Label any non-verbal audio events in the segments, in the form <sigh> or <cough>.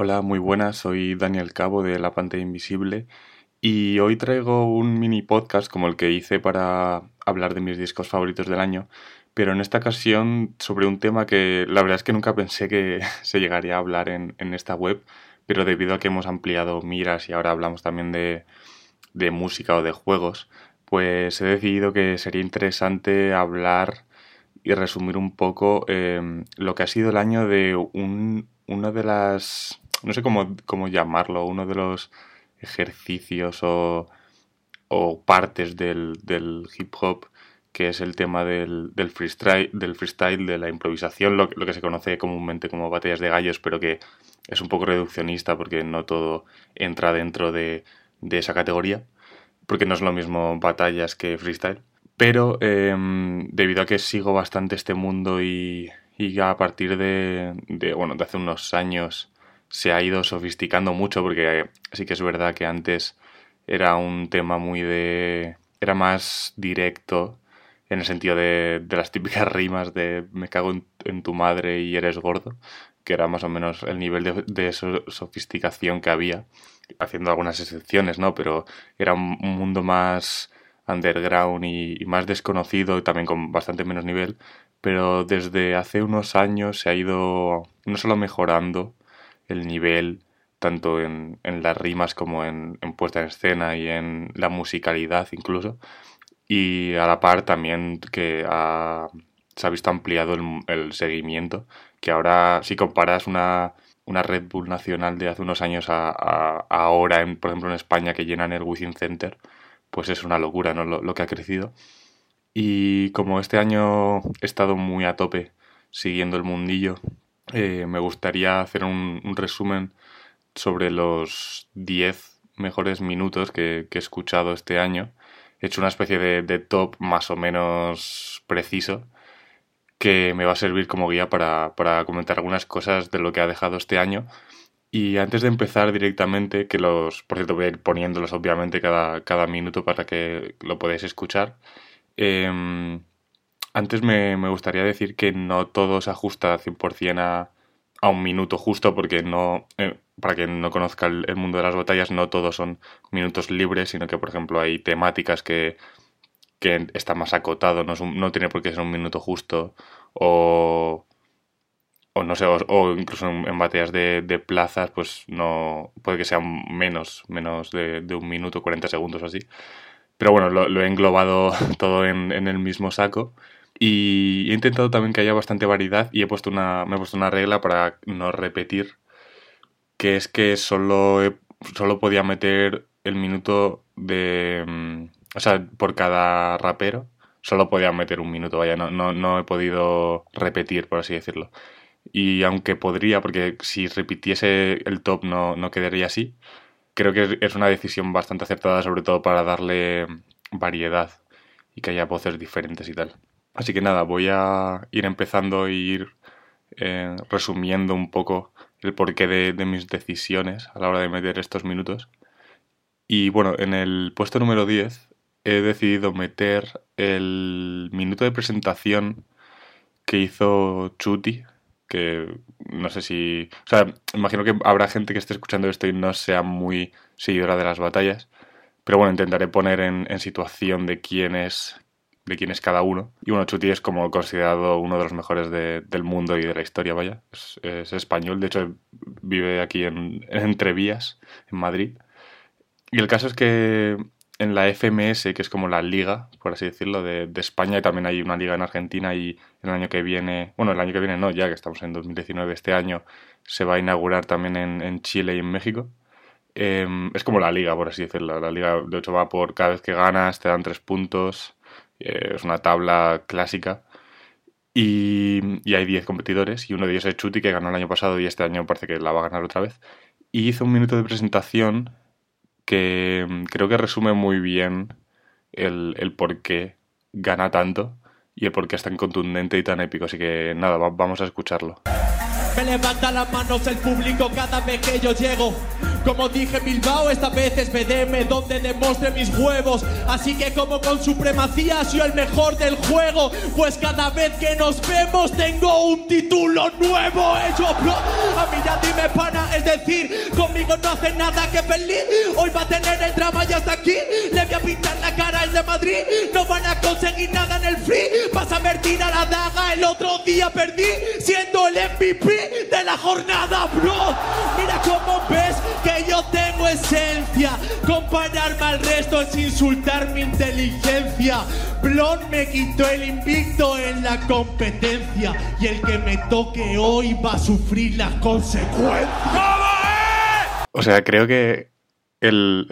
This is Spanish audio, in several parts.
Hola, muy buenas, soy Daniel Cabo de La Pantalla Invisible y hoy traigo un mini podcast como el que hice para hablar de mis discos favoritos del año, pero en esta ocasión sobre un tema que la verdad es que nunca pensé que <laughs> se llegaría a hablar en, esta web, pero debido a que hemos ampliado miras y ahora hablamos también de, música o de juegos, pues he decidido que sería interesante hablar y resumir un poco eh, lo que ha sido el año de un, una de las no sé cómo, cómo llamarlo, uno de los ejercicios o, o partes del, del, hip hop, que es el tema del, del, freestyle, del freestyle, de la improvisación, lo, lo, que se conoce comúnmente como batallas de gallos, pero que es un poco reduccionista porque no todo entra dentro de, de esa categoría, porque no es lo mismo batallas que freestyle. Pero eh, debido a que sigo bastante este mundo y, y a partir de, de, bueno, de hace unos años se ha ido sofisticando mucho porque sí que es verdad que antes era un tema muy de... era más directo en el sentido de, de las típicas <laughs> rimas de me cago en, tu madre y eres gordo, que era más o menos el nivel de, de sofisticación que había, haciendo algunas excepciones, ¿no? Pero era un mundo más underground y, y más desconocido y también con bastante menos nivel, pero desde hace unos años se ha ido no solo mejorando, el nivel tanto en, en las rimas como en, en, puesta en escena y en la musicalidad incluso. Y a la par también que se ha visto ampliado el, seguimiento, que ahora si comparas una, una Red Bull nacional de hace unos años a, ahora, en, por ejemplo en España, que llenan el Within Center, pues es una locura ¿no? lo que ha crecido. Y como este año he estado muy a tope siguiendo el mundillo eh, me gustaría hacer un, resumen sobre los 10 mejores minutos que, he escuchado este año. He hecho una especie de, top más o menos preciso que me va a servir como guía para, comentar algunas cosas de lo que ha dejado este año. Y antes de empezar directamente, que los, por cierto, voy a ir poniéndolos obviamente cada, cada minuto para que lo podáis escuchar. Eh, antes me, gustaría decir que no todo se ajusta 100% a, a un minuto justo, porque no, eh, para quien no conozca el, mundo de las batallas, no todos son minutos libres, sino que, por ejemplo, hay temáticas que, que está más acotado, no, no tiene por qué ser un minuto justo, o, o no sé, o, incluso en, batallas de, de, plazas, pues no, puede que sean menos, menos de, de un minuto, 40 segundos o así. Pero bueno, lo, lo he englobado <laughs> todo en, en el mismo saco. Y he intentado también que haya bastante variedad y he puesto una, me he puesto una regla para no repetir, que es que solo, solo podía meter el minuto de... Mm, o sea, por cada rapero, solo podía meter un minuto, vaya, no, no, no he podido repetir, por así decirlo. Y aunque podría, porque si repitiese el top no, no quedaría así, creo que es una decisión bastante acertada, sobre todo para darle variedad y que haya voces diferentes y tal. Así que nada, voy a ir empezando e ir eh, resumiendo un poco el porqué de, mis decisiones a la hora de meter estos minutos. Y bueno, en el puesto número 10 he decidido meter el minuto de presentación que hizo Chuti, que no sé si... O sea, imagino que habrá gente que esté escuchando esto y no sea muy seguidora de las batallas, pero bueno, intentaré poner en, en situación de quién es de quién es cada uno. Y bueno, Chuti es como considerado uno de los mejores del mundo y de la historia, vaya. Es, español, de hecho vive aquí en, Entrevías, en Madrid. Y el caso es que en la FMS, que es como la liga, por así decirlo, de, España, y también hay una liga en Argentina y el año que viene, bueno, el año que viene no, ya que estamos en 2019, este año se va a inaugurar también en, Chile y en México. Em, es como la liga, por así decirlo. La liga, de hecho, va por cada vez que ganas, te dan tres puntos. Eh, es una tabla clásica. Y, hay 10 competidores y uno de ellos es Chuti, que ganó el año pasado y este año parece que la va a ganar otra vez. Y hizo un minuto de presentación que mm, creo que resume muy bien el, el por qué gana tanto y el por qué es tan contundente y tan épico. Así que nada, vamos a escucharlo. Me levanta las manos el público cada vez que yo llego. Como dije Bilbao, esta vez es BDM donde demuestre mis huevos. Así que como con supremacía soy el mejor del juego. Pues cada vez que nos vemos tengo un título nuevo. Hecho bro, a mí ya dime pana, es decir, conmigo no hace nada que feliz. Hoy va a tener el drama y hasta aquí. Le voy a pintar la cara al de Madrid. No van a conseguir nada en el free. Vas a ver a la daga, el otro día perdí siendo el MVP de la jornada, bro. Mira cómo ves que yo tengo esencia. Compararme al resto es insultar mi inteligencia. Blon me quitó el invicto en la competencia. Y el que me toque hoy va a sufrir las consecuencias. O sea, creo que el,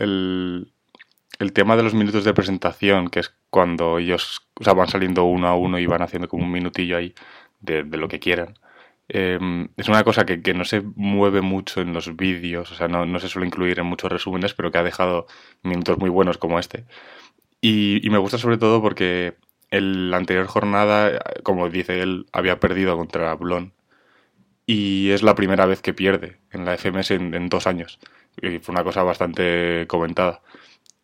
el, tema de los minutos de presentación, que es cuando ellos van saliendo uno a uno y van haciendo como un minutillo ahí de, de lo que quieran Em, es una cosa que, no se mueve mucho en los vídeos, o sea, no, se suele incluir en muchos resúmenes, pero que ha dejado minutos muy buenos como este. Y, me gusta sobre todo porque en la anterior jornada, como dice él, había perdido contra Blon. Y es la primera vez que pierde en la FMS en, dos años. Y fue una cosa bastante comentada.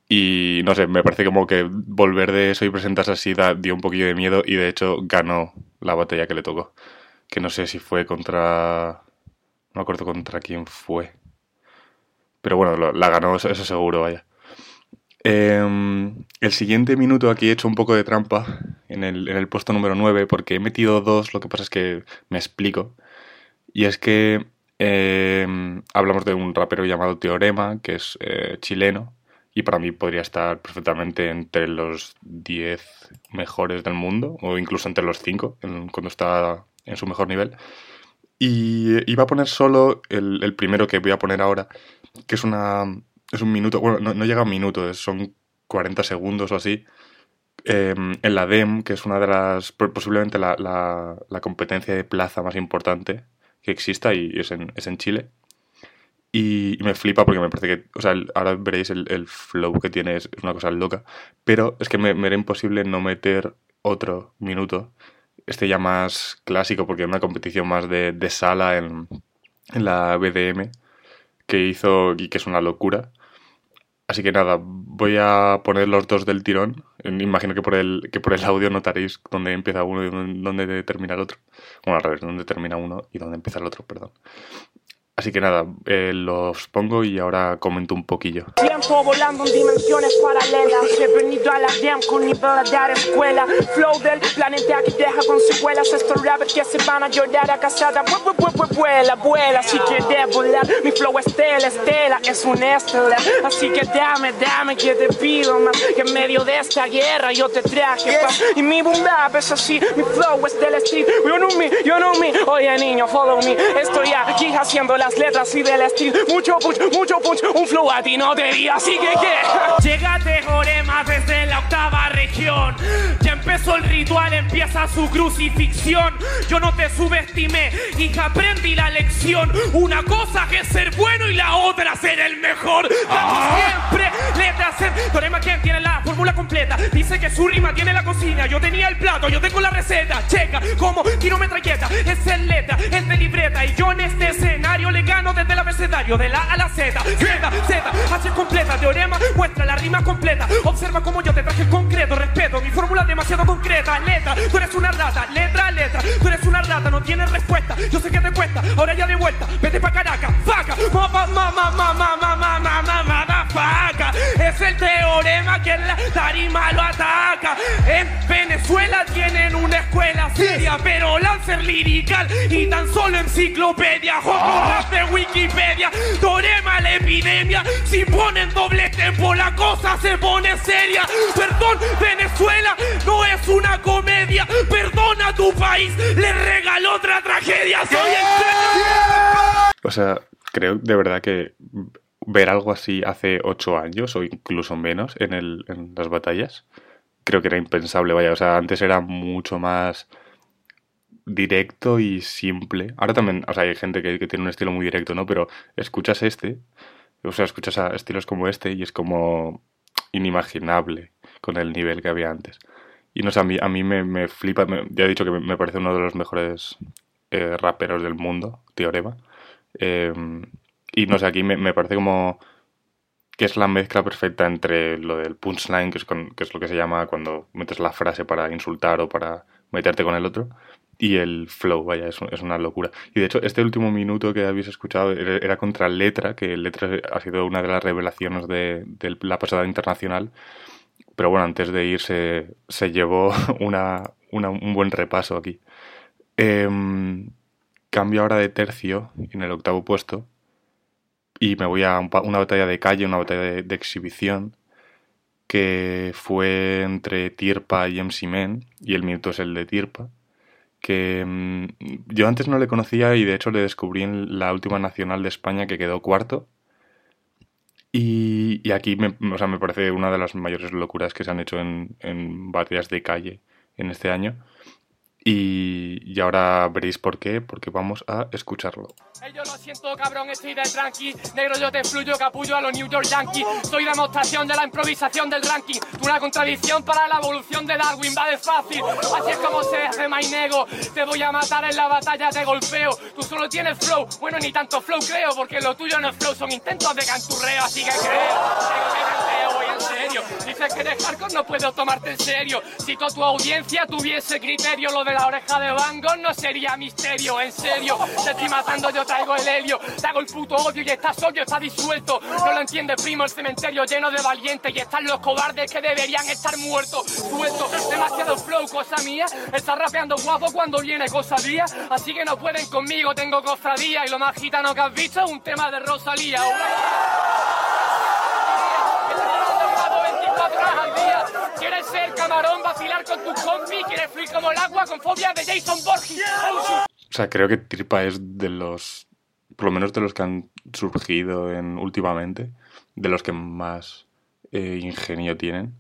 Y no sé, me parece como que volver de eso y presentarse así da, dio un poquillo de miedo y de hecho ganó la batalla que le tocó que no sé si fue contra... No me acuerdo contra quién fue. Pero bueno, la ganó, eso seguro, vaya. Em, el siguiente minuto aquí he hecho un poco de trampa en el, en el, puesto número 9 porque he metido dos, lo que pasa es que me explico. Y es que em, hablamos de un rapero llamado Teorema, que es eh, chileno, y para mí podría estar perfectamente entre los 10 mejores del mundo, o incluso entre los 5, cuando está en su mejor nivel. Y iba a poner solo el, primero que voy a poner ahora, que es una es un minuto, bueno, no, llega a un minuto, son 40 segundos o así, em, en la DEM, que es una de las, posiblemente la, la, competencia de plaza más importante que exista y es en, es en Chile. Y, me flipa porque me parece que, o sea, ahora veréis el, flow que tiene, es, una cosa loca, pero es que me, era imposible no meter otro minuto este ya más clásico, porque es una competición más de, sala en, la BDM que hizo y que es una locura. Así que nada, voy a poner los dos del tirón. Imagino que por el, que por el audio notaréis dónde empieza uno y dónde termina el otro. Bueno, al revés, dónde termina uno y dónde empieza el otro, perdón. Así que nada, eh, los pongo y ahora comento un poquillo. Tiempo volando en dimensiones paralelas. He venido a la DM con nivel de dar escuela. Flow del planeta que deja con secuelas. Estos rappers que se van a llorar a casada. Vuela, vuela. Así que de volar. Mi flow estela, estela. Es un estela. Así que dame, dame que te pido más. Que en medio de esta guerra yo te traje paz. Y mi boom bap es así. Mi flow es del street. Yo no me, yo no me. Oye niño, follow me. Estoy aquí haciendo las letras y del estilo. Mucho punch, mucho punch, un flow a ti no te vi, así que qué. <laughs> Llegate Jorema desde la octava región. Ya empezó el ritual, empieza su crucifixión. Yo no te subestimé y aprendí la lección. Una cosa que es ser bueno y la otra ser el mejor. Ah. siempre letras en Torema quien tiene la fórmula completa. Dice que su rima tiene la cocina. Yo tenía el plato, yo tengo la receta. Checa como tiro metralleta. Es el letra, es de libreta. Y yo en este escenario le gano desde el abecedario, de la A la Z. Z, Z, H completa, teorema, muestra la rima completa. Observa cómo yo te traje el concreto, respeto, mi fórmula demasiado concreta. Letra, tú eres una rata, letra, letra, tú eres una rata, no tienes respuesta. Yo sé que te cuesta, ahora ya de vuelta, vete pa' Caracas, faca, mamá, mamá, mamá, mamá, mamá, mamá, faca. Es el teorema que en la tarima lo ataca. En Venezuela tienen una escuela seria, pero Lancer lirical y tan solo enciclopedia. Joco, de Wikipedia, Torema la epidemia. Si ponen doble tempo, la cosa se pone seria. Perdón, Venezuela no es una comedia. Perdona tu país, le regaló otra tragedia. Soy el... O sea, creo de verdad que ver algo así hace ocho años o incluso menos en, el, en las batallas, creo que era impensable. Vaya, o sea, antes era mucho más directo y simple. Ahora también, o sea, hay gente que, tiene un estilo muy directo, ¿no? Pero escuchas este, o sea, escuchas a estilos como este y es como inimaginable con el nivel que había antes. Y no sé, a mí, a mí me, me flipa, me- ya he dicho que me, parece uno de los mejores eh, raperos del mundo, Teorema. Eh, y no sé, aquí me, me parece como que es la mezcla perfecta entre lo del punchline, que es, con- que es lo que se llama cuando metes la frase para insultar o para meterte con el otro, y el flow, vaya, es, es una locura. Y de hecho, este último minuto que habéis escuchado era contra Letra, que Letra ha sido una de las revelaciones de, de la pasada internacional. Pero bueno, antes de ir se, llevó <laughs> una, una- un buen repaso aquí. Em, cambio ahora de tercio en el octavo puesto y me voy a una batalla de calle, una batalla de, de exhibición que fue entre Tirpa y MC Men y el minuto es el de Tirpa que mm, yo antes no le conocía y de hecho le descubrí en la última nacional de España que quedó cuarto y, y aquí me, o sea, me parece una de las mayores locuras que se han hecho en, en batallas de calle en este año. Y, y ahora veréis por qué, porque vamos a escucharlo. Ey, yo lo siento, cabrón, estoy de tranqui. Negro, yo te fluyo, capullo a los New York Yankees. Soy demostración de la improvisación del ranking. Una contradicción para la evolución de Darwin, va de fácil. Así es como se hace, my nego. Te voy a matar en la batalla, te golpeo. Tú solo tienes flow, bueno, ni tanto flow creo, porque lo tuyo no es flow, son intentos de canturreo, así que creo. Creo que canteo, serio. Dices que eres hardcore, no puedo tomarte en serio. Si toda tu audiencia tuviese criterio, lo de la oreja de Van Gogh no sería misterio, en serio. Te estoy matando, yo traigo el helio. Te hago el puto odio y estás solo, está disuelto. No lo entiendes, primo, el cementerio lleno de valientes. Y están los cobardes que deberían estar muertos. Suelto, demasiado flow, cosa mía. Estás rapeando guapo cuando viene cosa día. Así que no pueden conmigo, tengo cofradía. Y lo más gitano que has visto es un tema de Rosalía. ¿Quieres ser camarón, vacilar con tu compi? ¿Quieres fluir como el agua con fobia de Jason Borges? O sea, creo que Tirpa es de los, por lo menos de los que han surgido en, últimamente, de los que más eh, ingenio tienen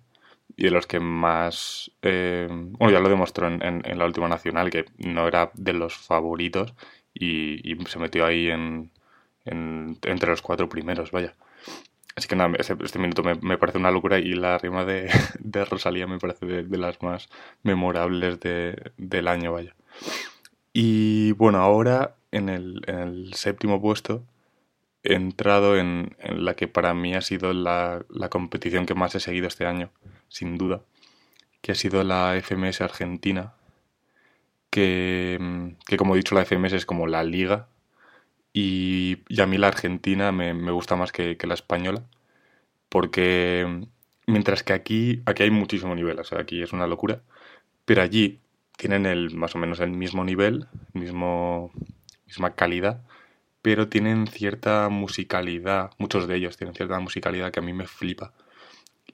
y de los que más... eh, bueno, ya lo demostró en, la última nacional, que no era de los favoritos y, y se metió ahí en- entre los cuatro primeros, vaya. Así que nada, este, este minuto me, me parece una locura y la rima de, <laughs> de Rosalía me parece de, de las más memorables de- del año, vaya. Y bueno, ahora en el, en el séptimo puesto he entrado en, en la que para mí ha sido la, la competición que más he seguido este año, sin duda, que ha sido la FMS Argentina, que, que como he dicho la FMS es como la liga y, y a mí la Argentina me, me gusta más que, que la española, porque mientras que aquí, aquí hay muchísimo nivel, o sea, aquí es una locura, pero allí tienen el más o menos el mismo nivel, mismo, misma calidad, pero tienen cierta musicalidad, muchos de ellos tienen cierta musicalidad que a mí me flipa.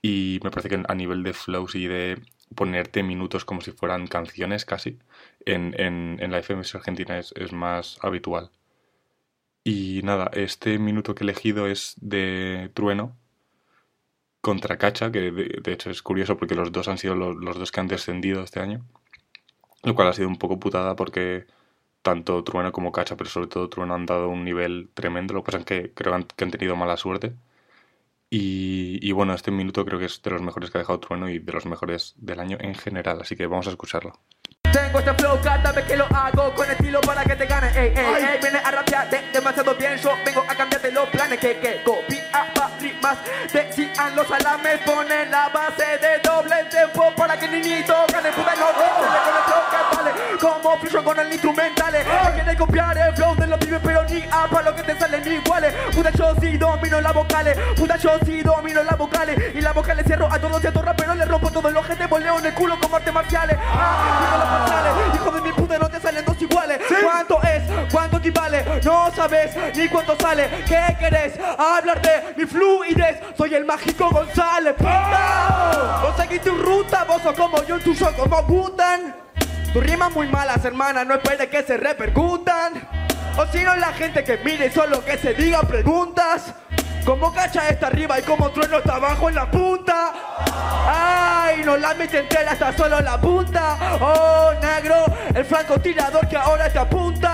Y me parece que a nivel de flows y de ponerte minutos como si fueran canciones casi, en, en, en la FMS Argentina es, es más habitual. Y nada, este minuto que he elegido es de Trueno contra Cacha, que de, de hecho es curioso porque los dos han sido los, los dos que han descendido este año. Lo cual ha sido un poco putada porque tanto Trueno como Cacha, pero sobre todo Trueno han dado un nivel tremendo. Lo que pasa es que creo que han, que han tenido mala suerte. Y, y bueno, este minuto creo que es de los mejores que ha dejado Trueno y de los mejores del año en general. Así que vamos a escucharlo. Tengo este flow cada vez que lo hago con estilo para que te gane. Ey, ey, ey, viene a de demasiado bien. Yo vengo a cambiarte los planes que que copia pa' rimas. Decían los alames, ponen la base de doble tempo para que el niñito gane. Puta no con el flow. Como fluyo con el instrumental. No quiere copiar el flow de los pibes, pero ni a para lo que te salen iguales. Puta yo sí domino las vocales. Puta yo sí domino las vocales. Y las vocales cierro a todos estos raperos. Les rompo todos los gente, boleo en el culo como artes marciales. Ah, sabes ni cuánto sale. ¿Qué querés? Hablar de mi fluidez. Soy el mágico González. ¡Puta! Vos seguís tu ruta, vos sos como yo, tu show como Butan. Tus rimas muy malas, hermana, no esperes que se repercutan. O si no, la gente que mire solo que se diga preguntas. Como cacha está arriba y como trueno está abajo en la punta. Ay, no la mete entera hasta solo la punta. Oh, negro, el francotirador que ahora te apunta.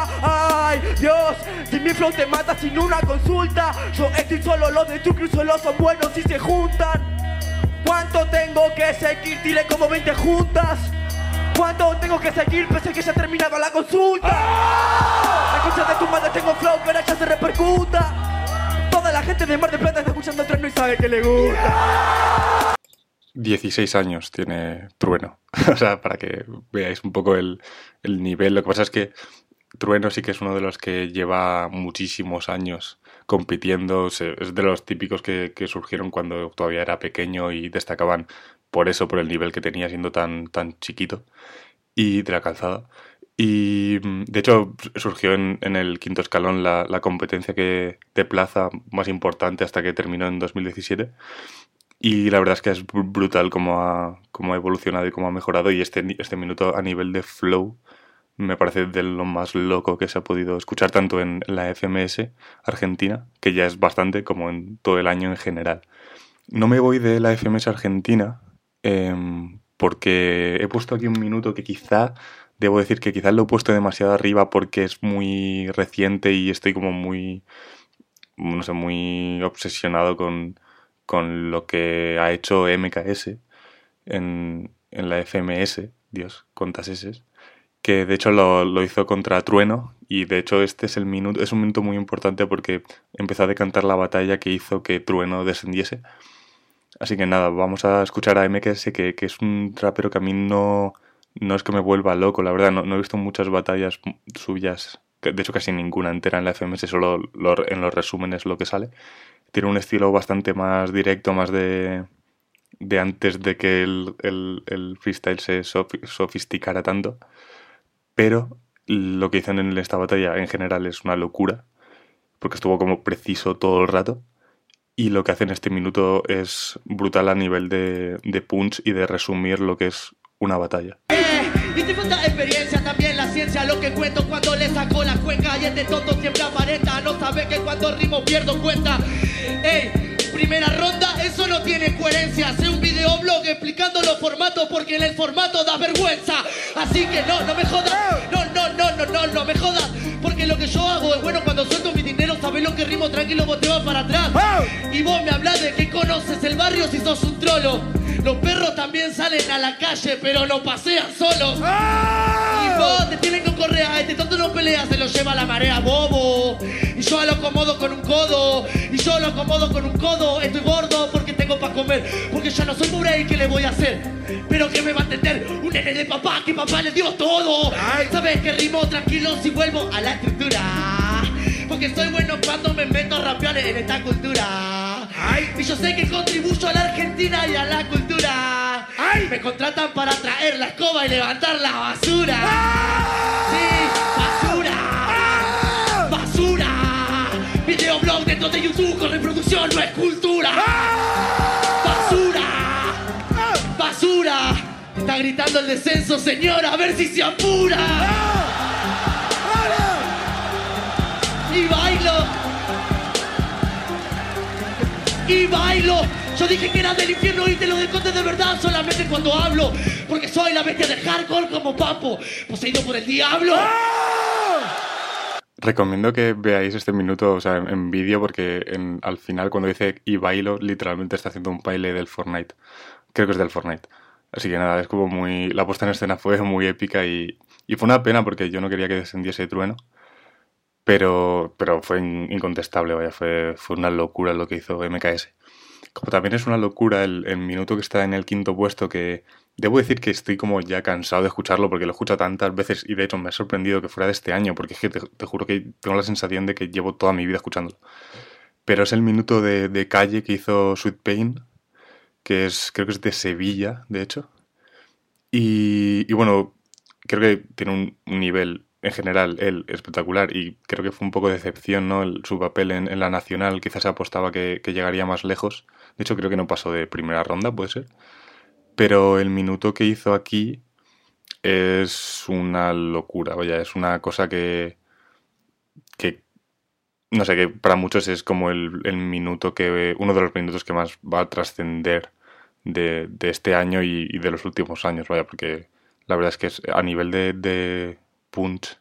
Dios, si mi flow te mata sin una consulta. Yo estoy solo, los de tu cruz solo son buenos si se juntan. ¿Cuánto tengo que seguir? Dile como 20 juntas. ¿Cuánto tengo que seguir? Pensé que ya ha terminado la consulta. La concha de tu madre tengo flow, pero ya se repercuta. Toda la gente de Mar del Plata está escuchando el tren y sabe que le gusta. 16 años tiene Trueno. <laughs> o sea, para que veáis un poco el, el nivel. Lo que pasa es que Trueno sí que es uno de los que lleva muchísimos años compitiendo. Es de los típicos que, que surgieron cuando todavía era pequeño y destacaban por eso, por el nivel que tenía siendo tan, tan chiquito y de la calzada. Y mm, de hecho surgió en, en el quinto escalón la, la competencia que, de plaza más importante hasta que terminó en 2017. Y la verdad es que es br- brutal cómo ha, cómo ha evolucionado y cómo ha mejorado. Y este, este minuto a nivel de flow me parece de lo más loco que se ha podido escuchar tanto en la FMS Argentina, que ya es bastante, como en todo el año en general. No me voy de la FMS Argentina em, porque he puesto aquí un minuto que quizá, debo decir que quizá lo he puesto demasiado arriba porque es muy reciente y estoy como muy, no sé, muy obsesionado con, con lo que ha hecho MKS en, en la FMS, Dios, cuántas S, que de hecho lo, lo hizo contra Trueno y de hecho este es el minuto, es un minuto muy importante porque empezó a decantar la batalla que hizo que Trueno descendiese. Así que nada, vamos a escuchar a MKS, que, que es un rapero que a mí no, no es que me vuelva loco, la verdad, no, no he visto muchas batallas suyas, de hecho casi ninguna entera en la FMS, solo lo- en los resúmenes lo que sale. Tiene un estilo bastante más directo, más de, de antes de que el, el- el freestyle se sofi- sofisticara tanto. Pero lo que hicieron en esta batalla en general es una locura, porque estuvo como preciso todo el rato. Y lo que hace en este minuto es brutal a nivel de, de punch y de resumir lo que es una batalla. Y te falta experiencia también la ciencia Lo que cuento cuando le saco la cuenca Y este tonto siempre aparenta No sabe que cuando rimo pierdo cuenta Ey, primera ronda, eso no tiene coherencia. Hace un videoblog explicando los formatos Porque en el formato da vergüenza. Así que no, no me jodas. No, no, no, no, no, no me jodas. Porque lo que yo hago es bueno cuando suelto mi dinero Sabes lo que rimo tranquilo, vos te vas para atrás. Y vos me hablas de que conoces el barrio si sos un trolo. Los perros también salen a la calle pero no pasean solos. Y vos te tienen con correa, este tonto no pelea, se lo lleva la marea, bobo. Y yo lo acomodo con un codo, y yo lo acomodo con un codo. Estoy gordo porque tengo para comer, porque ya no soy pobre y qué le voy a hacer. Pero que me va a entender un nene de papá, que papá le dio todo. Sabes que rimo tranquilo si vuelvo a la estructura. Porque soy bueno cuando me meto a rapear en esta cultura. Y yo sé que contribuyo a la Argentina y a la cultura. Me contratan para traer la escoba y levantar la basura. Sí, basura. Basura. Videoblog dentro de YouTube con reproducción no es cultura. Basura. Basura. Está gritando el descenso, señora, a ver si se apura. Y bailo. Y bailo. Yo dije que era del infierno y te lo desconté de verdad solamente cuando hablo. Porque soy la bestia de hardcore como Papo, poseído por el diablo. Recomiendo que veáis este minuto, o sea, en, vídeo, porque al final cuando dice y bailo, literalmente está haciendo un baile del Fortnite. Creo que es del Fortnite. Así que nada, es como muy... La puesta en escena fue muy épica y, y fue una pena porque yo no quería que descendiese Trueno. Pero, pero fue in- incontestable, vaya, fue, fue una locura lo que hizo MKS. Como también es una locura el, el minuto que está en el quinto puesto, que debo decir que estoy como ya cansado de escucharlo porque lo escucho tantas veces y de hecho me ha sorprendido que fuera de este año, porque es que te, te juro que tengo la sensación de que llevo toda mi vida escuchándolo. Pero es el minuto de, de calle que hizo Sweet Pain, que es, creo que es de Sevilla, de hecho. Y, y bueno, creo que tiene un, un nivel en general él espectacular y creo que fue un poco de decepción ¿no? Su papel en, la nacional quizás se apostaba que, llegaría más lejos de hecho creo que no pasó de primera ronda puede ser pero el minuto que hizo aquí es una locura vaya es una cosa que que no sé que para muchos es como el, minuto que uno de los minutos que más va a trascender de, este año y, de los últimos años, vaya, porque la verdad es que a nivel de punch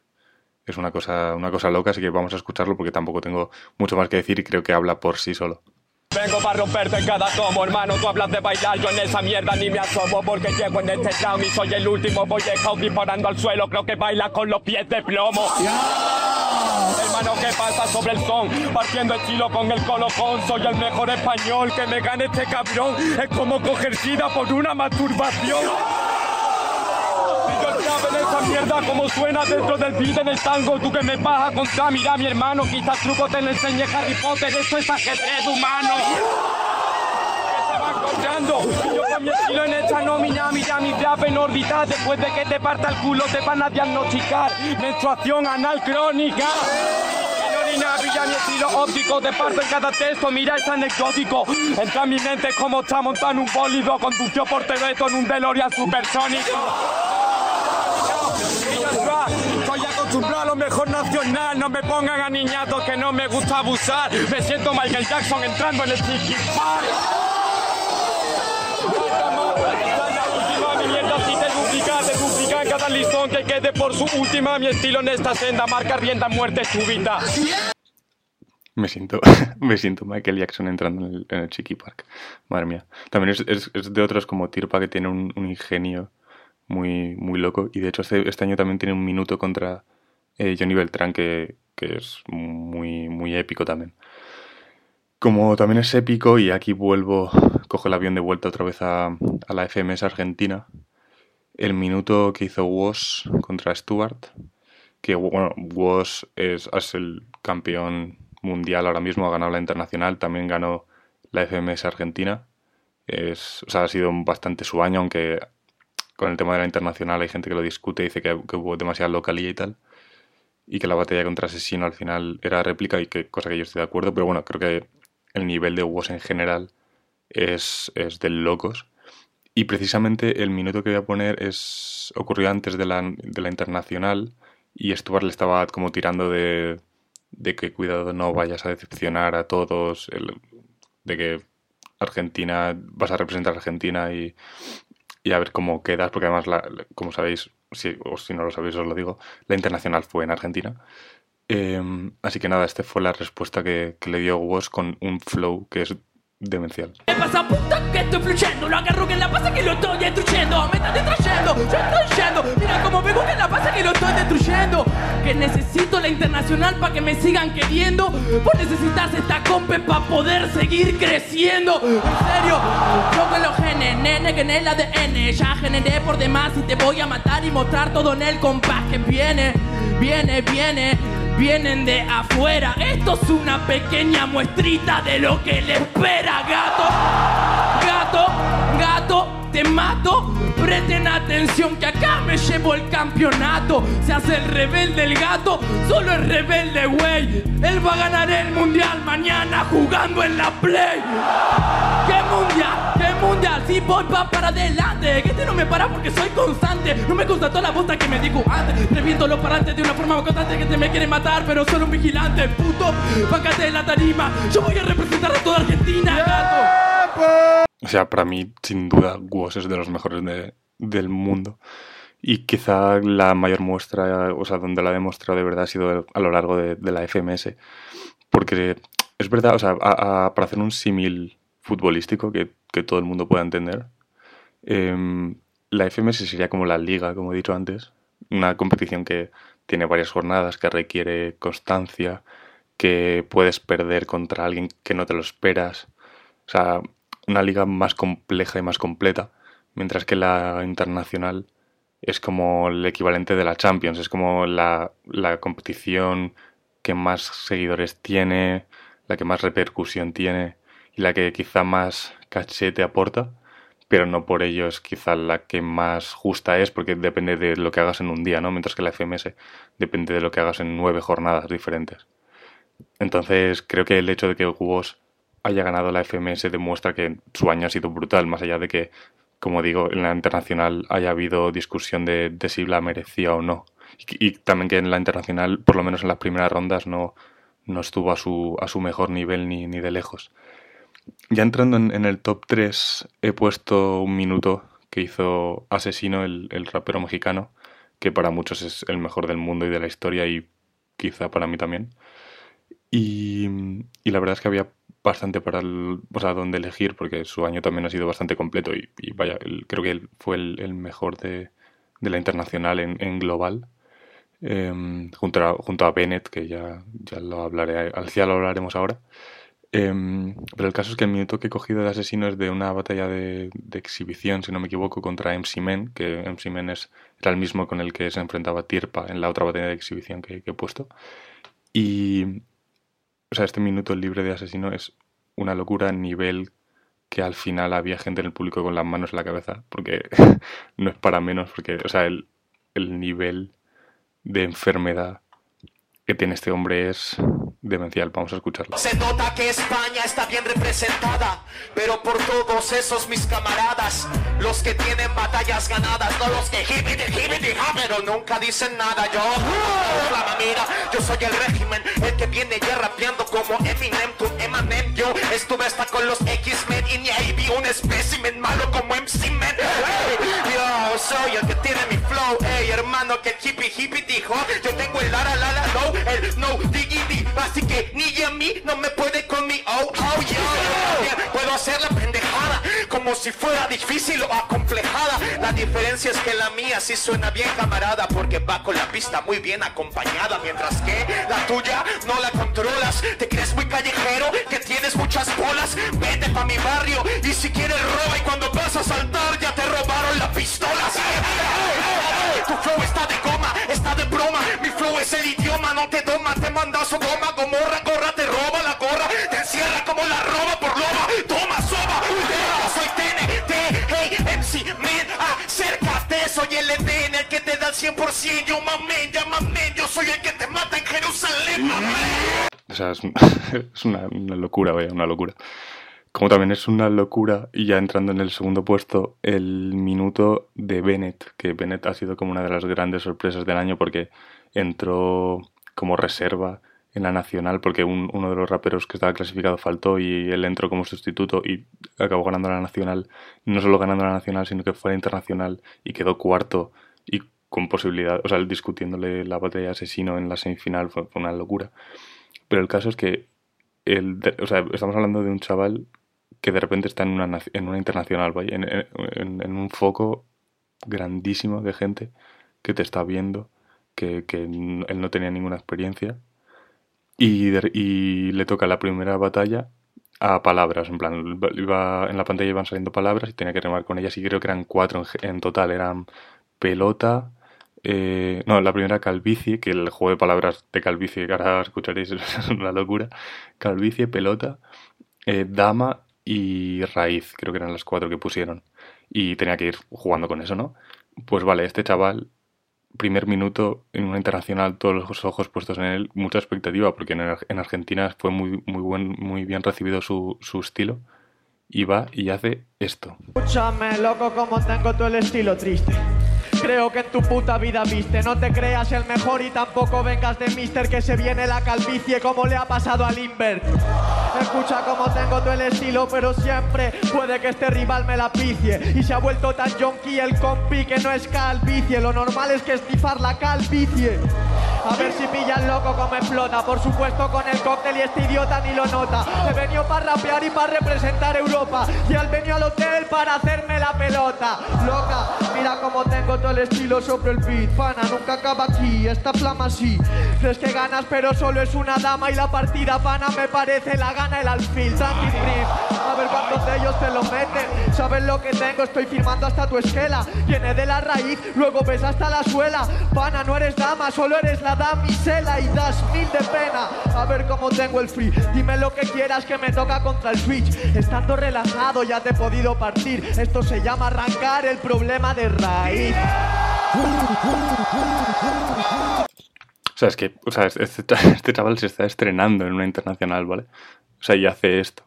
es una cosa, una cosa loca, así que vamos a escucharlo porque tampoco tengo mucho más que decir y creo que habla por sí solo. Vengo para romperte en cada tomo, hermano. Tú hablas de bailar, yo en esa mierda ni me asomo. Porque llego en este round y soy el último. Voy de disparando al suelo, creo que baila con los pies de plomo. Hermano, ¿qué pasa sobre el son? Partiendo estilo con el colocón. Soy el mejor español que me gane este cabrón. Es como coger sida por una masturbación mierda como suena dentro del beat en el tango Tú que me vas a contar, mira mi hermano Quizás truco te lo enseñe Harry Potter Eso es ajedrez humano yo con mi estilo en esta nómina Mira mi rap en órbita Después de que te parta el culo te van a diagnosticar Menstruación anal crónica Pilla mi estilo óptico, te parto en cada texto, mira es anecdótico. Entra en mi mente como está montando un bólido, condució por Tebeto en un DeLorean supersónico. Acostumbrado a lo mejor nacional, no me pongan a niñatos que no me gusta abusar. Me siento Michael Jackson entrando en el Tiki cada listón que quede por su última. Mi estilo en esta senda marca rienda muerte súbita. Me siento, <laughs> me siento Michael Jackson entrando en el, en el Chiqui Park. Madre mía. También es, es, es de otros como Tirpa que tiene un, un ingenio muy, muy loco. Y de hecho este, este año también tiene un minuto contra eh, Johnny Beltrán que, es muy, muy épico también. Como también es épico, y aquí vuelvo, cojo el avión de vuelta otra vez a, a la FMS Argentina, el minuto que hizo Woz contra Stuart, que bueno, Woz es, es el campeón mundial ahora mismo, ha ganado la internacional, también ganó la FMS Argentina. Es, o sea, ha sido bastante su año, aunque con el tema de la internacional hay gente que lo discute y dice que, que hubo demasiada localía y tal. Y que la batalla contra Asesino al final era réplica y que cosa que yo estoy de acuerdo. Pero bueno, creo que el nivel de Woz en general es, es de locos. Y precisamente el minuto que voy a poner es ocurrió antes de la, de la internacional y Stuart le estaba como tirando de, de que cuidado no vayas a decepcionar a todos, el, de que Argentina, vas a representar a Argentina y, y a ver cómo quedas, porque además, la, como sabéis, si, o si no lo sabéis os lo digo, la internacional fue en Argentina. Eh, así que nada, esta fue la respuesta que, que le dio Woz con un flow que es demencial. ¿Qué pasa puta que estoy fluyendo? Lo agarro que la pasa que lo estoy destruyendo. Me está destruyendo, yo estoy yendo. Mira como me gusta la pasa que lo estoy destruyendo. Que necesito la internacional para que me sigan queriendo. Vos necesitas esta compe para poder seguir creciendo. En serio, yo que lo gene, nene que en el ADN Ya generé por demás y te voy a matar y mostrar todo en el compás que viene Viene, viene vienen de afuera. Esto es una pequeña muestrita de lo que le espera, gato. Gato, gato, te mato. Presten atención que acá me llevo el campeonato. Se hace el rebelde el gato, solo el rebelde, güey. Él va a ganar el mundial mañana jugando en la play. Voy pa para adelante. Que este no me para porque soy constante. No me toda la bosta que me digo antes. Reviento los parantes de una forma constante que te me quiere matar, pero solo un vigilante, puto. Págate en la tarima. Yo voy a representar a toda Argentina, gato. O sea, para mí, sin duda, Woz es de los mejores de, del mundo. Y quizá la mayor muestra, o sea, donde la ha demostrado de verdad ha sido a lo largo de, de la FMS. Porque es verdad, o sea, a, a, para hacer un símil futbolístico que, que, todo el mundo pueda entender, eh, la FMS sería como la liga, como he dicho antes. Una competición que tiene varias jornadas, que requiere constancia, que puedes perder contra alguien que no te lo esperas. O sea, una liga más compleja y más completa, mientras que la internacional es como el equivalente de la Champions, es como la, la competición que más seguidores tiene, la que más repercusión tiene y la que quizá más caché te aporta, pero no por ello es quizá la que más justa es, porque depende de lo que hagas en un día, ¿no? Mientras que la FMS depende de lo que hagas en nueve jornadas diferentes. Entonces creo que el hecho de que Woz haya ganado la FMS demuestra que su año ha sido brutal, más allá de que, como digo, en la internacional haya habido discusión de, de si la merecía o no. Y, y, también que en la internacional, por lo menos en las primeras rondas, no, no estuvo a su, a su mejor nivel ni, ni de lejos. Ya entrando en, el top 3, he puesto un minuto que hizo Asesino, el, el rapero mexicano, que para muchos es el mejor del mundo y de la historia y quizá para mí también. Y, y la verdad es que había bastante para el, donde elegir, porque su año también ha sido bastante completo y, vaya, creo que él fue el, mejor de, de, la internacional en, en global. Em, junto, a, junto a Bennett, que ya, ya lo hablaré, ya lo hablaremos ahora. Em, pero el caso es que el minuto que he cogido de asesino es de una batalla de, de exhibición, si no me equivoco, contra MC Men, que MC Men es, era el mismo con el que se enfrentaba Tirpa en la otra batalla de exhibición que, que he puesto. Y, o sea, este minuto libre de asesino es una locura a nivel que al final había gente en el público con las manos en la cabeza, porque <laughs> no es para menos, porque, o sea, el, el nivel de enfermedad que tiene este hombre es demencial. Vamos a escucharlo. Se nota que España está bien representada, pero por todos esos mis camaradas, los que tienen batallas ganadas, no los que hibidi, hibidi, pero nunca dicen nada. Yo, flama, mira, yo soy el régimen, el que viene ya rapeando como Eminem, tu Eminem. Yo estuve hasta con los X-Men y ni ahí vi un espécimen malo como MC Men. yo soy el que tiene mi flow, hey, hermano, que el hippie hippie dijo, yo tengo el la la la no, el no diggity, así que ni a mí no me puede con mi oh oh yeah, puedo hacer la pendejada como si fuera difícil o acomplejada. La diferencia es que la mía sí suena bien camarada porque va con la pista muy bien acompañada mientras que la tuya no la controlas. Te crees muy callejero que tienes muchas bolas. Vete pa mi barrio y si quieres roba y cuando vas a saltar ya te robaron la pistola. Tu flow está de goma está de broma. Mi flow es el no te toma te manda su goma gomorra gorra te roba la gorra te encierra como la roba por loba toma soba soy TNT hey MC man acércate soy el EDN el que te da el 100% yo mamen ya mamen yo soy el que te mata en Jerusalén mamen o sea, es, <laughs> es una, una, locura, vaya, una locura. Como también es una locura, y ya entrando en el segundo puesto, el minuto de Bennett, que Bennett ha sido como una de las grandes sorpresas del año porque entró como reserva en la nacional porque un, uno de los raperos que estaba clasificado faltó y él entró como sustituto y acabó ganando la nacional. No solo ganando la nacional, sino que fue la internacional y quedó cuarto y con posibilidad, o sea, discutiéndole la batalla de asesino en la semifinal fue, fue una locura. Pero el caso es que el, o sea, estamos hablando de un chaval que de repente está en una, en una internacional, en, en, en, un foco grandísimo de gente que te está viendo, que, él no tenía ninguna experiencia y, y, le toca la primera batalla a palabras, en plan, iba, en la pantalla iban saliendo palabras y tenía que remar con ellas y creo que eran cuatro en, en total, eran pelota, eh, no, la primera calvicie, que el juego de palabras de calvicie que ahora escucharéis <laughs> es una locura. Calvicie, pelota, eh, dama y raíz, creo que eran las cuatro que pusieron. Y tenía que ir jugando con eso, ¿no? Pues vale, este chaval, primer minuto en una internacional, todos los ojos puestos en él, mucha expectativa, porque en, en Argentina fue muy, muy, buen, muy bien recibido su, su estilo. Y va y hace esto. Escúchame, loco, como tengo todo el estilo triste creo que en tu puta vida viste. No te creas el mejor y tampoco vengas de mister que se viene la calvicie como le ha pasado a Limber. Escucha como tengo todo el estilo, pero siempre puede que este rival me la picie. Y se ha vuelto tan yonky el compi que no es calvicie. Lo normal es que estifar la calvicie. A ver si pillan loco como explota. Por supuesto con el cóctel y este idiota ni lo nota. He venido para rapear y para representar Europa. Y él venido al hotel para hacerme la pelota. Loca, mira cómo tengo todo el estilo sobre el beat. Pana, nunca acaba aquí, esta flama sí. Crees que ganas, pero solo es una dama y la partida pana me parece la gana el alfil. A ver cuántos de ellos te lo meten. Sabes lo que tengo, estoy firmando hasta tu esquela. Viene de la raíz, luego ves hasta la suela. Pana, no eres dama, solo eres la damisela y das mil de pena. A ver cómo tengo el free. Dime lo que quieras que me toca contra el switch. Estando relajado ya te he podido partir. Esto se llama arrancar el problema de raíz. O sea, es que o sea, este, <laughs> este, chaval se está estrenando en una internacional, ¿vale? O sea, y hace esto.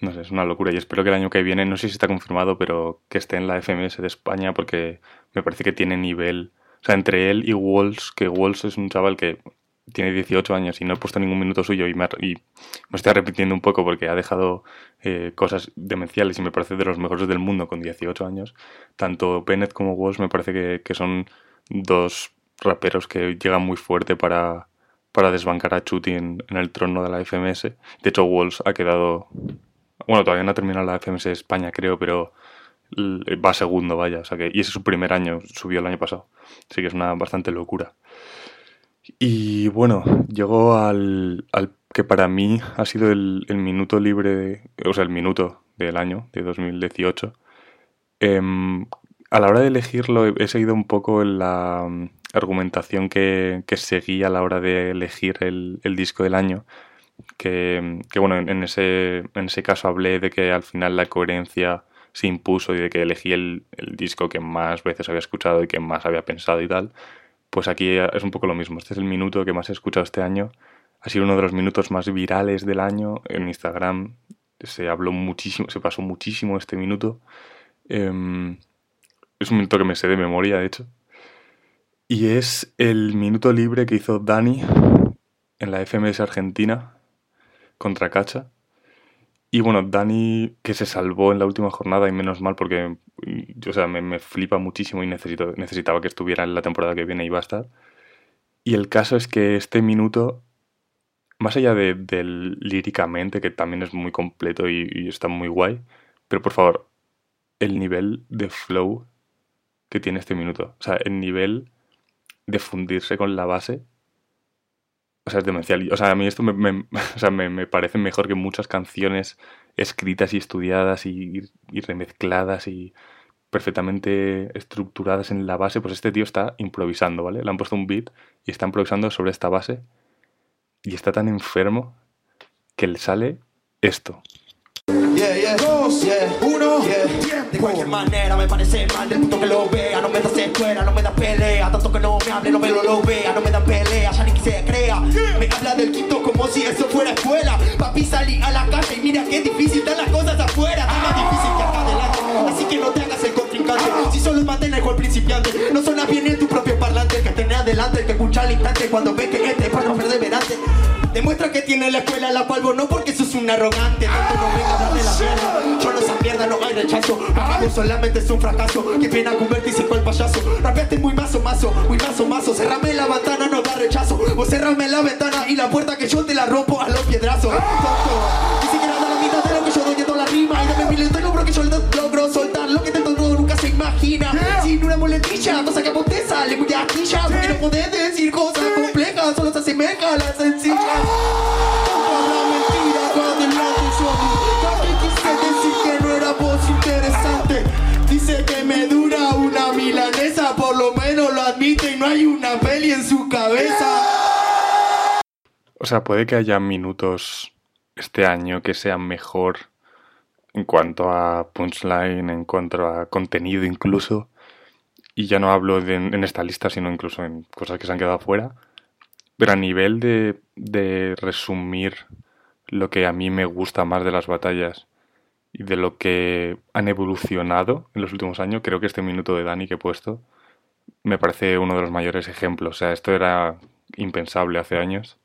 No sé, es una locura. Y espero que el año que viene, no sé si está confirmado, pero que esté en la FMS de España porque me parece que tiene nivel. O sea, entre él y Walls, que Walls es un chaval que tiene 18 años y no he puesto ningún minuto suyo y me, y me estoy repitiendo un poco porque ha dejado eh, cosas demenciales y me parece de los mejores del mundo con 18 años. Tanto Bennett como Walsh me parece que, que son dos raperos que llegan muy fuerte para, para desbancar a Chuti en, el trono de la FMS. De hecho, Walls ha quedado. Bueno, todavía no ha terminado la FMS España, creo, pero va segundo, vaya. O sea que, y ese es su primer año, subió el año pasado. Así que es una bastante locura. Y bueno, llegó al, al que para mí ha sido el, el minuto libre, o sea, el minuto del año, de 2018. Eh, a la hora de elegirlo he, he seguido un poco la, argumentación que, que, seguí a la hora de elegir el, el disco del año. Que, que bueno, en ese, en ese caso hablé de que al final la coherencia se impuso y de que elegí el, el, disco que más veces había escuchado y que más había pensado y tal. Pues aquí es un poco lo mismo. Este es el minuto que más he escuchado este año. Ha sido uno de los minutos más virales del año. En Instagram se habló muchísimo, se pasó muchísimo este minuto. Eh, es un minuto que me sé de memoria, de hecho. Y es el minuto libre que hizo Dani en la FMS Argentina contra Cacha. Y bueno, Dani que se salvó en la última jornada y menos mal porque o sea, me, me flipa muchísimo y necesito, necesitaba que estuviera en la temporada que viene y va a estar. Y el caso es que este minuto, más allá de, del líricamente, que también es muy completo y, y está muy guay, pero por favor, el nivel de flow que tiene este minuto. O sea, el nivel de fundirse con la base. O sea, es demencial. O sea, a mí esto me, me, <laughs> o sea, me, me parece mejor que muchas canciones escritas y estudiadas y, y, remezcladas y perfectamente estructuradas en la base. Pues este tío está improvisando, ¿vale? Le han puesto un beat y está improvisando sobre esta base. Y está tan enfermo que le sale esto. Yeah, yeah, dos, yeah, uno, yeah. Cualquier manera me parece mal del punto que lo vea. No me das escuela, no me das pelea. Tanto que no me hable, no me lo, lo vea. No me dan pelea, ya ni que se crea. Me habla del quinto como si eso fuera escuela. Papi salí a la calle y mira qué difícil están las cosas afuera. Es más difícil que acá adelante. Así que no te hagas el Si solo mantenés el principiante No suena bien en tu propio parlante. El que tenés adelante, el que escucha al instante Cuando ve que este es para no perseverante. Demuestra que tiene la escuela la cual vos no porque sos un arrogante. Tanto no venga a hablar de la mierda. Yo no esa mierda, no hay rechazo. Vos solamente es un fracaso. Qué pena convertirse en el payaso. Rapeaste muy mazo, mazo, muy mazo, mazo. Cerrame la ventana, no da rechazo. Vos cerrame la ventana y la puerta que yo te la rompo a los piedrazos. Tonto, ni siquiera da la mitad de lo que yo doy en toda la rima. Y dame mi lento logro que yo logro soltar. Lo que te todo nunca se imagina Sin una muletilla, cosa que a vos te sale muy aquilla Porque no podés decir cosas complejas Solo se asemeja a las sencillas interesante. Dice que me dura una milanesa Por lo menos lo admite y no hay una peli en su cabeza. O sea, puede que haya minutos este año que sean mejor en cuanto a punchline, en cuanto a contenido incluso. Y ya no hablo de, en esta lista, sino incluso en cosas que se han quedado fuera. Pero a nivel de, de resumir lo que a mí me gusta más de las batallas y de lo que han evolucionado en los últimos años, creo que este minuto de Dani que he puesto me parece uno de los mayores ejemplos. O sea, esto era impensable hace años.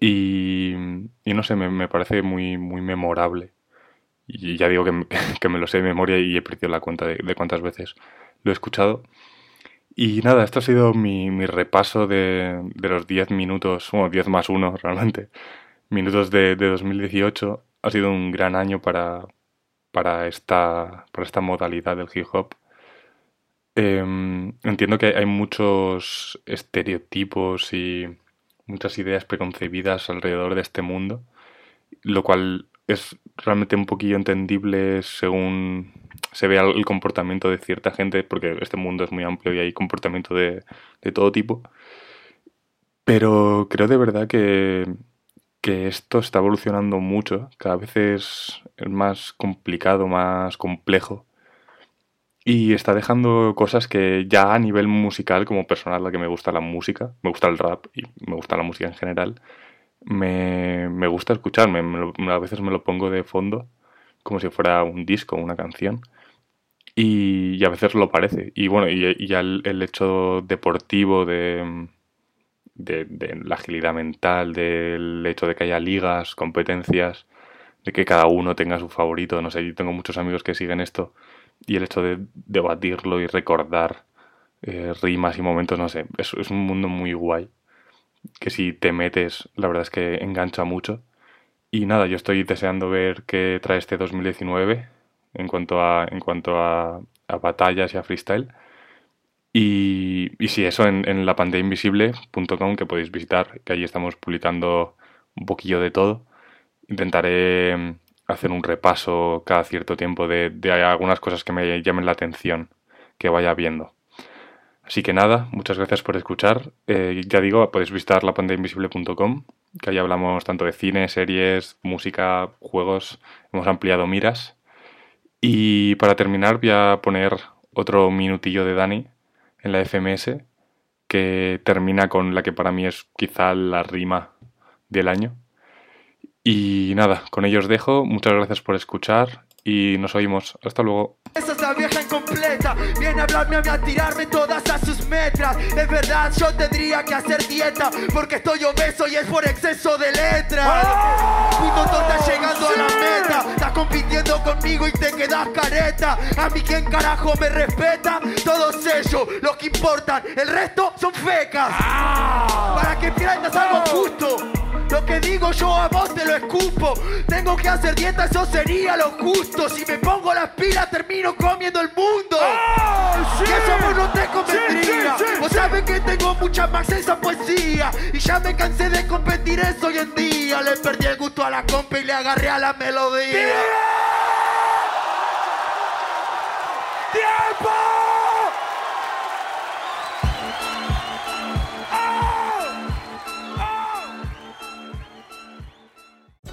Y, y no sé, me, me, parece muy, muy memorable. Y ya digo que, <laughs> que, me lo sé de memoria y he perdido la cuenta de, cuántas veces lo he escuchado. Y nada, esto ha sido mi, mi repaso de, de los 10 minutos, bueno, 10 más 1 <laughs> realmente, minutos de, de 2018 ha sido un gran año para, para, esta, para esta modalidad del hip hop. Eh, entiendo que hay muchos estereotipos y muchas ideas preconcebidas alrededor de este mundo, lo cual es realmente un poquillo entendible según se vea el comportamiento de cierta gente, porque este mundo es muy amplio y hay comportamiento de, de todo tipo. Pero creo de verdad que que esto está evolucionando mucho, cada vez es más complicado, más complejo. Y está dejando cosas que ya a nivel musical, como personal, la que me gusta la música, me gusta el rap y me gusta la música en general, me, me gusta escucharme, a veces me lo pongo de fondo, como si fuera un disco, una canción. Y, y a veces lo parece. Y bueno, y, ya el, hecho deportivo de de, de la agilidad mental, del hecho de que haya ligas, competencias, de que cada uno tenga su favorito. No sé, yo tengo muchos amigos que siguen esto y el hecho de debatirlo y recordar eh, rimas y momentos, no sé, es, es un mundo muy guay que si te metes, la verdad es que engancha mucho. Y nada, yo estoy deseando ver qué trae este 2019 en cuanto a, en cuanto a, a batallas y a freestyle. Y, y sí, eso en, en lapandeainvisible.com que podéis visitar, que ahí estamos publicando un poquillo de todo. Intentaré mm, hacer un repaso cada cierto tiempo de, de algunas cosas que me llamen la atención, que vaya viendo. Así que nada, muchas gracias por escuchar. Eh, ya digo, podéis visitar lapandeainvisible.com, que ahí hablamos tanto de cine, series, música, juegos, hemos ampliado miras. Y para terminar voy a poner otro minutillo de Dani en la FMS, que termina con la que para mí es quizá la rima del año. Y nada, con ello os dejo. Muchas gracias por escuchar y nos oímos. Hasta luego. Esa es la vieja incompleta. Viene a hablarme a mí a tirarme todas a sus metras. Es verdad, yo tendría que hacer dieta Porque estoy obeso y es por exceso de letras Puto tú estás llegando a la meta. Estás compitiendo conmigo y te quedas careta. A mí quién carajo me respeta. Todos ellos, los que importan. El resto son fecas. Para que pierdas algo justo lo que digo yo a vos te lo escupo. Tengo que hacer dieta, eso sería lo justo. Si me pongo las pilas, termino comiendo el mundo. Que eso vos no te convendría. Vos sabés que tengo mucha más esa poesía. Y ya me cansé de competir eso hoy en día. Le perdí el gusto a la compa y le agarré a la melodía.